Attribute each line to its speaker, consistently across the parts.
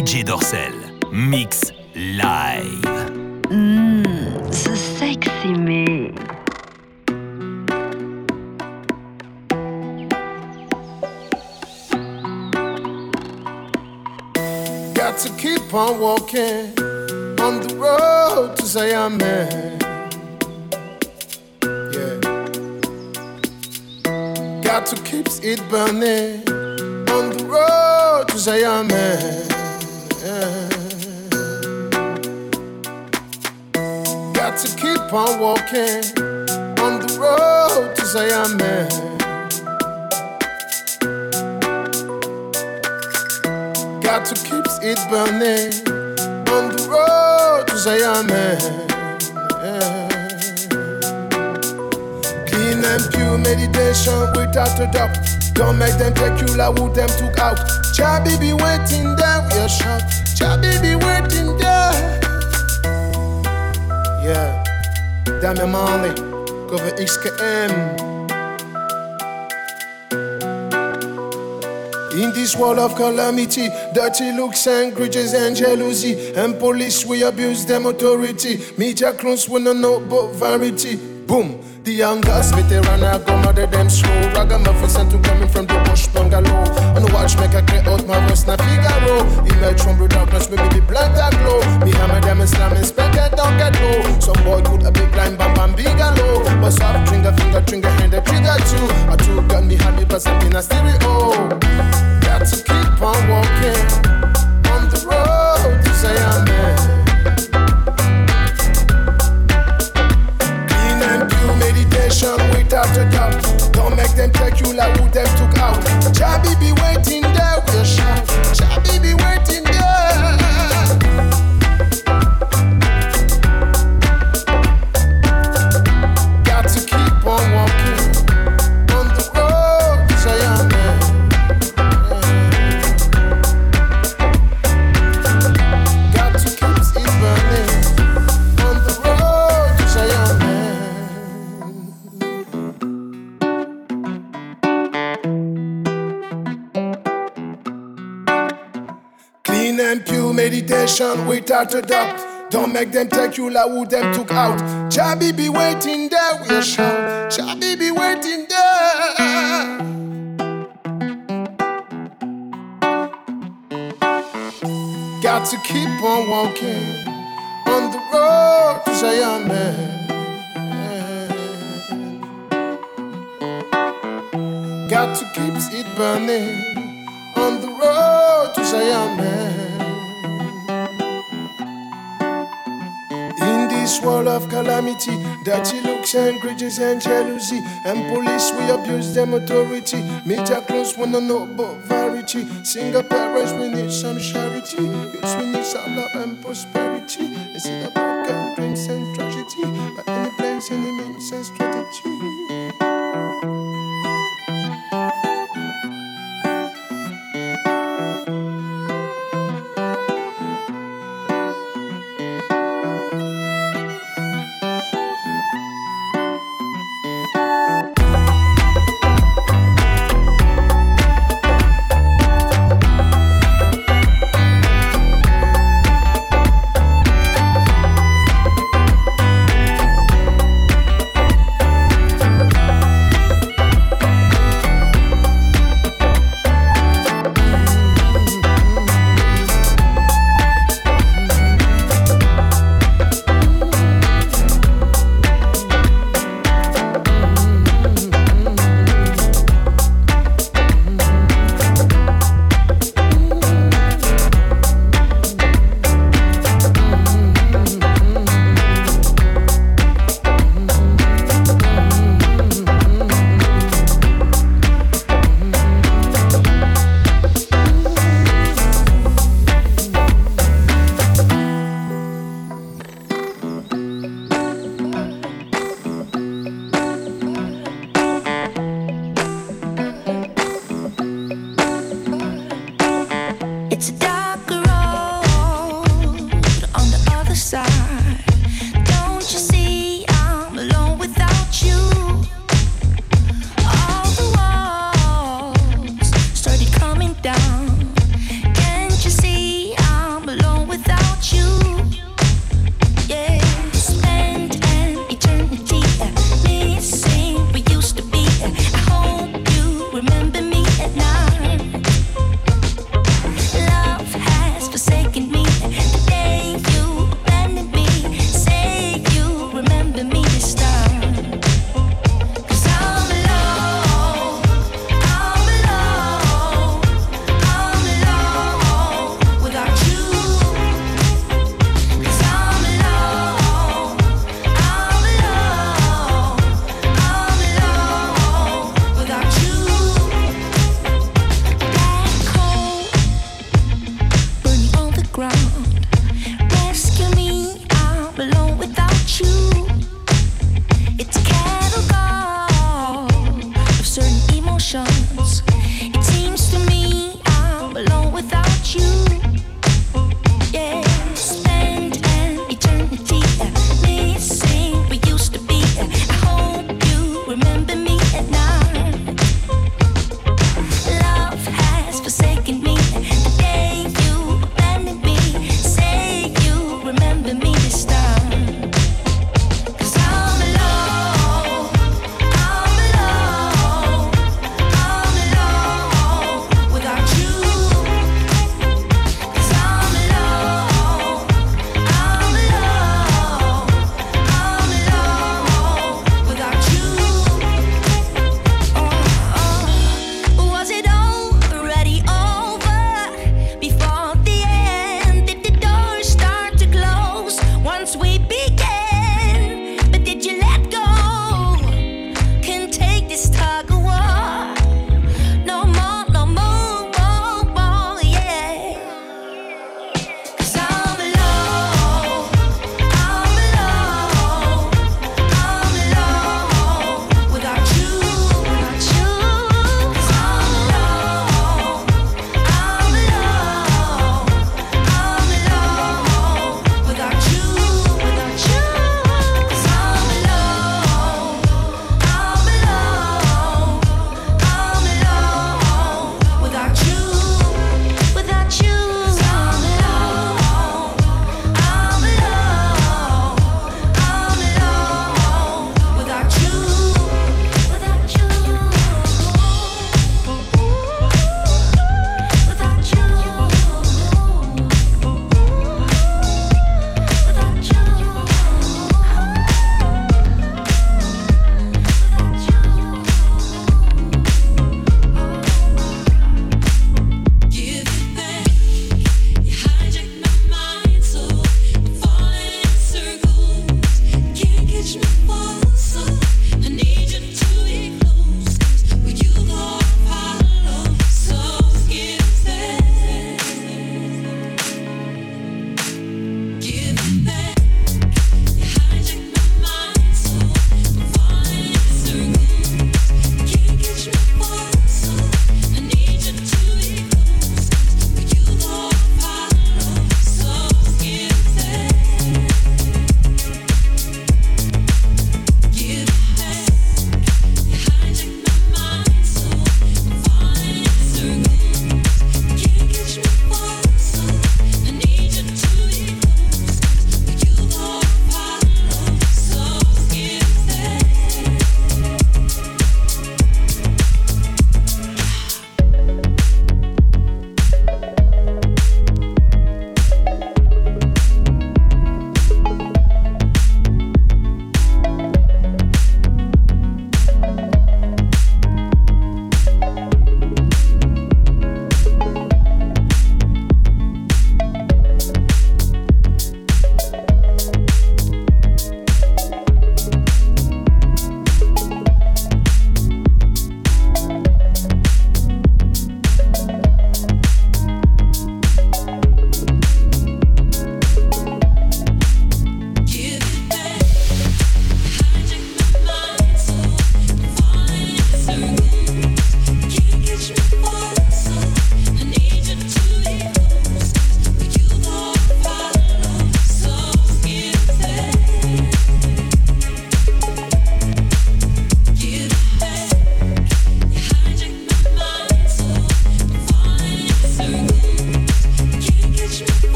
Speaker 1: DJ Dorsel. Mix live.
Speaker 2: Mmm, so sexy me.
Speaker 3: Got to keep on walking on the road to Zion, man. Yeah. Got to keep it burning on the road to Zion, man. Yeah. Got to keep on walking on the road to Zion, man. Got to keep it burning on the road to man. Yeah. Clean and pure meditation without a doubt. Don't make them take you like who them took out. Chabi be waiting there, we are shout. Chabi be waiting there. Yeah, Damian Marley, cover XKM. In this world of calamity, dirty looks and grudges and jealousy, and police we abuse them authority. Media clones we no know but variety. Boom. The youngest veteran I go mother them slow Ragamuffin sent to coming from the bush bungalow. On the watch make I clear out my voice na Figaro. Emerge from the darkness with me the blood that glow. Me hammer them Islam inspected don't get low Some boy put a big line bam bam bigalow But soft trigger finger trigger hand the trigger too. A two gun me happy percent in a stereo Got to keep on walking Don't make them take you like who them took out. Chabi be waiting there, we'll shout. Chabi be waiting there. Got to keep on walking on the road to Zion, man. Got to keep it burning calamity, dirty looks and grudges and jealousy, and police we abuse them authority. Media close wanna know about variety. Single parents we need some charity. Yes, we need some love and prosperity. Not about gun, dreams and tragedy, but any plans, any means and strategy.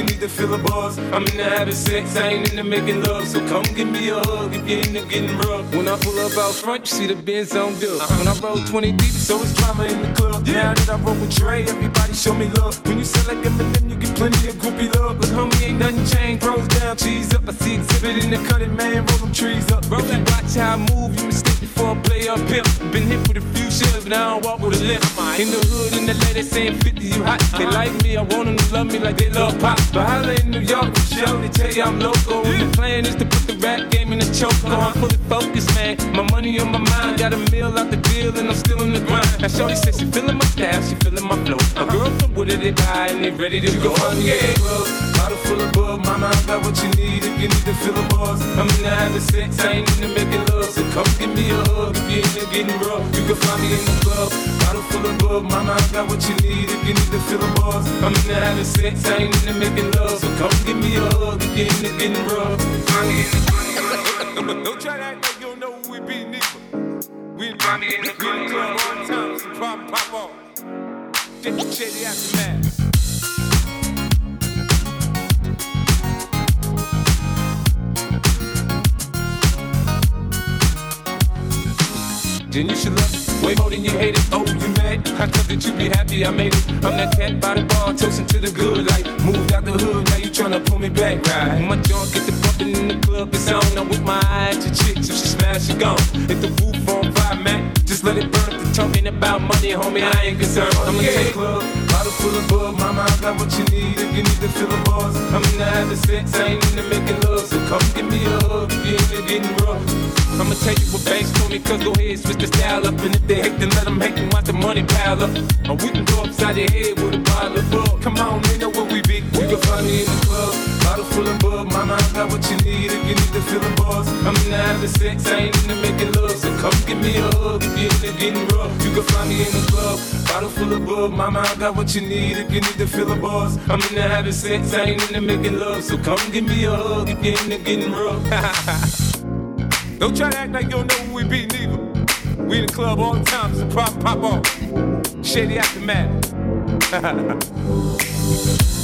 Speaker 4: You
Speaker 5: need to fill a buzz. I'm in the having sex, I ain't into making love. So come give me a hug if you're into getting rough. When I pull up out front, you see the Benz on dub. Uh-huh. When I roll 20 deep, so it's drama in the club. Now that I roll with Dre, everybody show me love. When you sell like Eminem, you get plenty of groupie love. But homie, ain't nothing changed. Pros down, cheese up. I see exhibit in the cutting, man. Roll them trees up. Roll that watch how I move. You mistake before I play up pimp. Been hit with a few shells, but I don't walk with a limp. In the hood, in the lady saying 50, you hot. They like me, I want them to love me like they love pop. But holla in New York, for show, they tell you I'm local. And the plan is to put the rap game in the choke. I'm fully focused, man. My money on my mind, got a meal out the deal, and I'm still in the grind. Now, Shorty says she feeling my style, she feeling my flow. A girl from Wooded, they buy, and they ready to go. Me in the club, bottle full of bub. Mama, I got what you need if you need to fill a buzz. I'm in the having sex, I ain't into making love. So come give me a hug if you're into getting rough. You can find me in the club, bottle full of bub. Mama, I got what you need if you need to fill a buzz. I'm in the having sex, I ain't into making love. So come give me a hug if you're into getting rough. Find me in the club.
Speaker 6: Don't try like you don't know who we be, neither. We in
Speaker 7: Find me in the
Speaker 6: in the club the time, so pop, pop off. Shady, shady aftermath.
Speaker 5: Then you should love it way more than you hate it. Oh, you mad? I thought that you'd be happy I made it. I'm that cat by the bar, toasting to the good life. Moved out the hood, now you tryna pull me back, right? My joint get the bumping in the club, it's on. I'm with my eye at your chicks, if she smash, she gone. Hit the roof on fire, man. Just let it burn. You're talking about money, homie, I ain't concerned. Oh, I'ma take club, bottle full of bub. Mama, I got what you need if you need to fill a buzz. I'm in the having sex, I ain't into making love. So come give me a hug if you're into getting rough. I'ma tell you what banks told me, cause go ahead, switch the style up. And if they hate, then let them hate and watch the money pile up. Or we can go upside your head with a bottle of bug. Come on, they know where we be. You can find me in the club, bottle full of bug. Mama, I got what you need if you need to fill a buzz. I'm in the having sex, I ain't into making love. So come give me a hug if you're into getting rough. You can find me in the club, bottle full of bug. Mama, I got what you need if you need to fill a buzz. I'm in the having sex, I ain't into making love. So come give me a hug if you're into getting rough.
Speaker 6: Don't try to act like you don't know who we be, neither. We in the club all the time, it's a pop, pop off. Shady aftermath.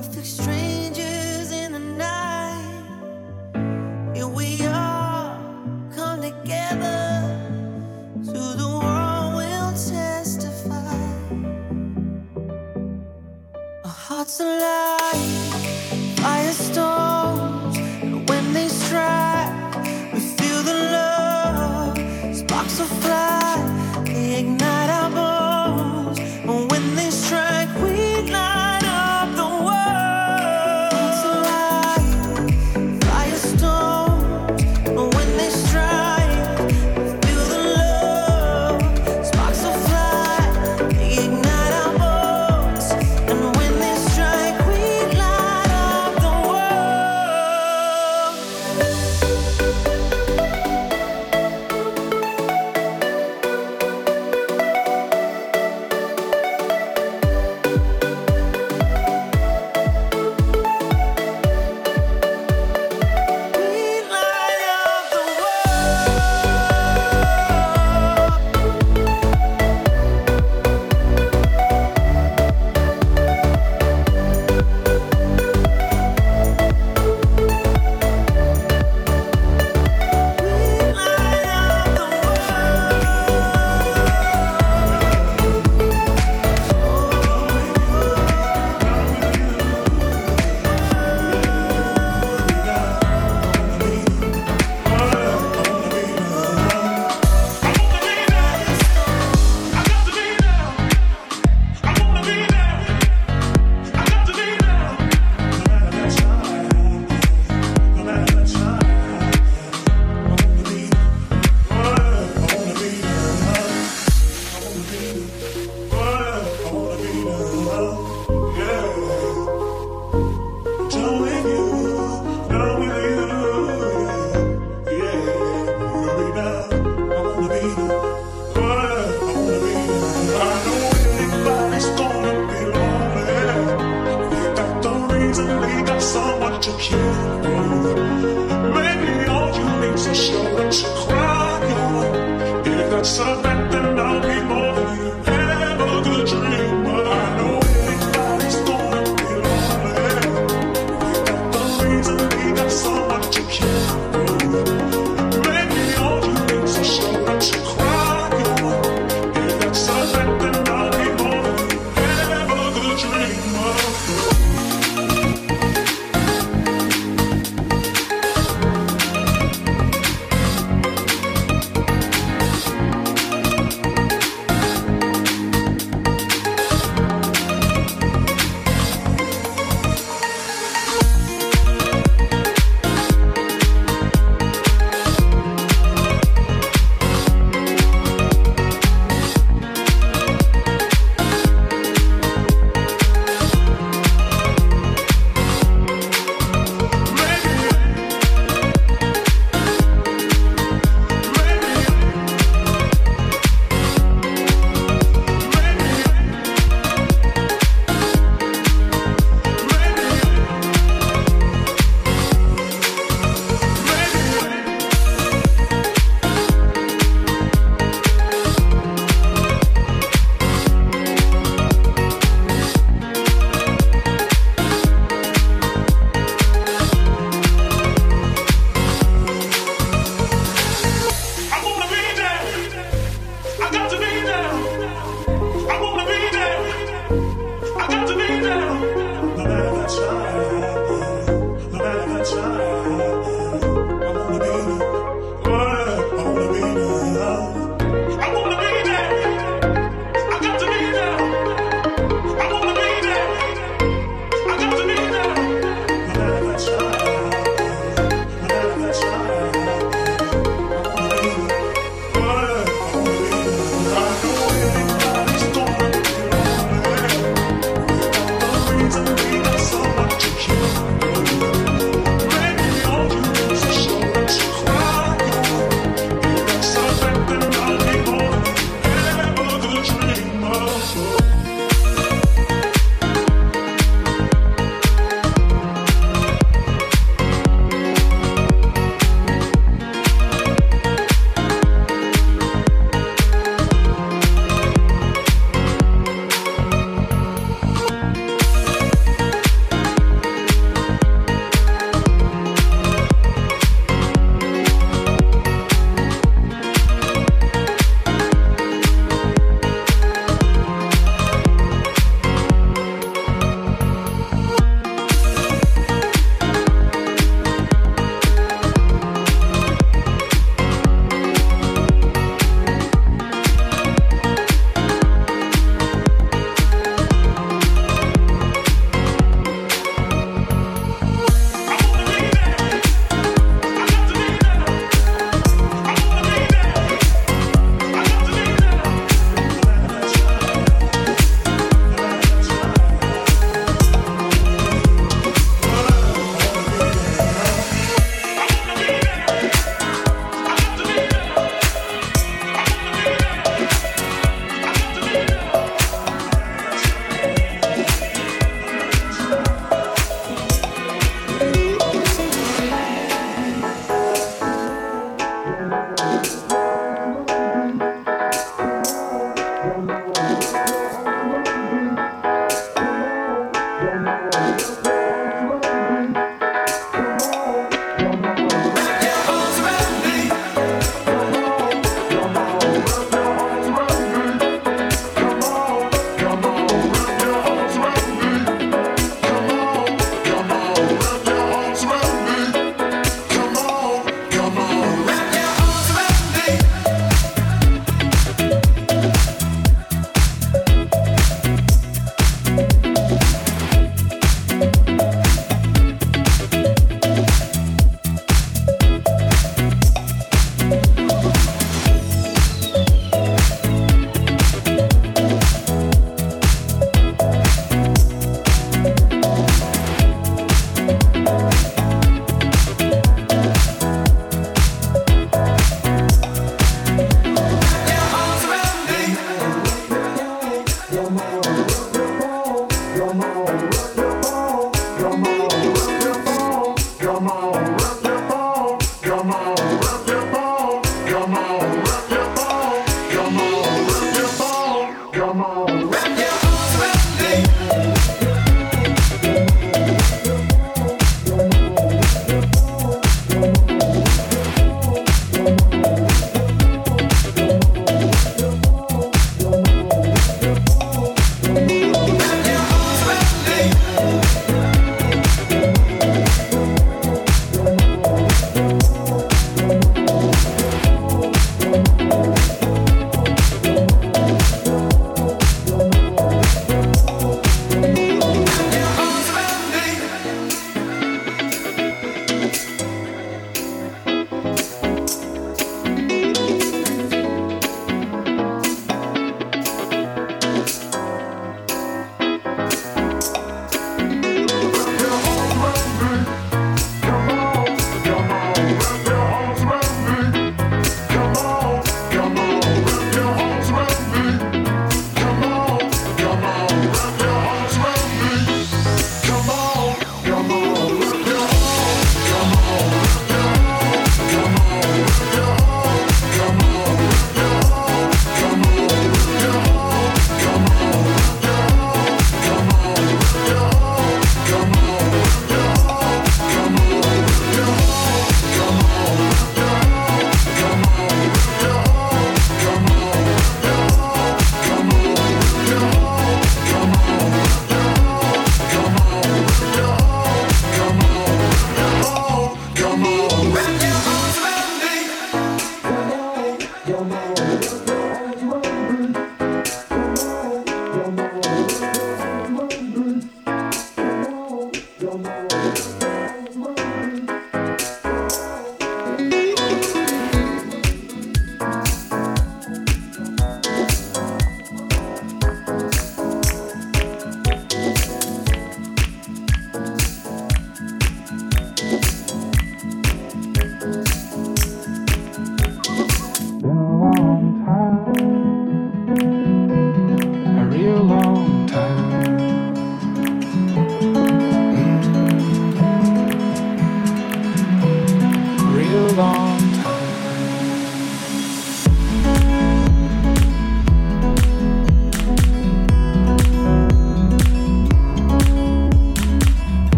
Speaker 8: aftur strá